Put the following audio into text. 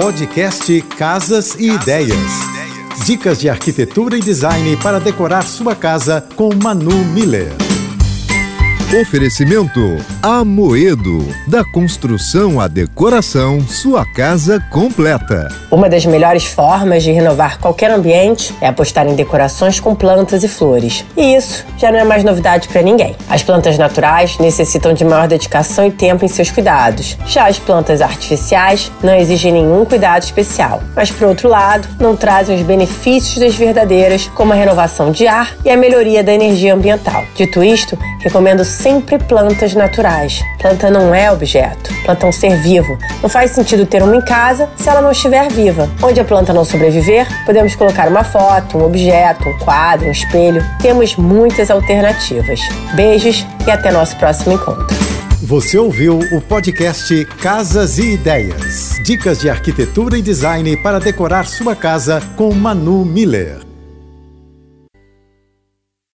Podcast Casas e Ideias. Dicas de arquitetura e design para decorar sua casa com Manu Miller. Oferecimento Amoedo. Da construção à decoração, sua casa completa. Uma das melhores formas de renovar qualquer ambiente é apostar em decorações com plantas e flores. E isso já não é mais novidade para ninguém. As plantas naturais necessitam de maior dedicação e tempo em seus cuidados. Já as plantas artificiais não exigem nenhum cuidado especial, mas por outro lado, não trazem os benefícios das verdadeiras, como a renovação de ar e a melhoria da energia ambiental. Dito isto, recomendo sempre plantas naturais. Planta não é objeto, planta é um ser vivo. Não faz sentido ter uma em casa se ela não estiver viva. Onde a planta não sobreviver, podemos colocar uma foto, um objeto, um quadro, um espelho. Temos muitas alternativas. Beijos e até nosso próximo encontro. Você ouviu o podcast Casas e Ideias. Dicas de arquitetura e design para decorar sua casa com Manu Miller.